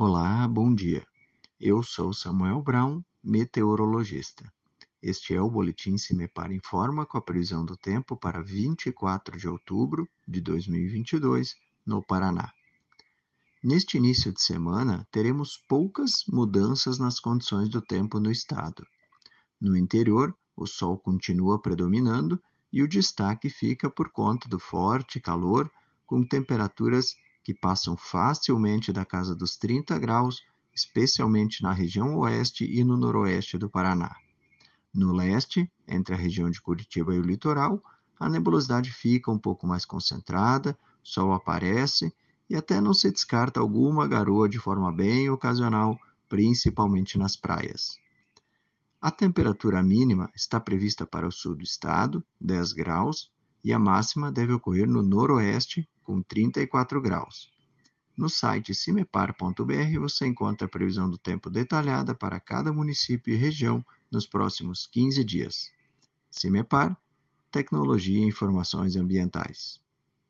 Olá, bom dia. Eu sou Samuel Brown, meteorologista. Este é o Boletim Cimepar Informa com a previsão do tempo para 24 de outubro de 2022, no Paraná. Neste início de semana, teremos poucas mudanças nas condições do tempo no estado. No interior, o sol continua predominando e o destaque fica por conta do forte calor, com temperaturas que passam facilmente da casa dos 30 graus, especialmente na região oeste e no noroeste do Paraná. No leste, entre a região de Curitiba e o litoral, a nebulosidade fica um pouco mais concentrada, sol aparece e até não se descarta alguma garoa de forma bem ocasional, principalmente nas praias. A temperatura mínima está prevista para o sul do estado, 10 graus, e a máxima deve ocorrer no noroeste, com 34 graus. No site cimepar.br você encontra a previsão do tempo detalhada para cada município e região nos próximos 15 dias. Cimepar, Tecnologia e Informações Ambientais.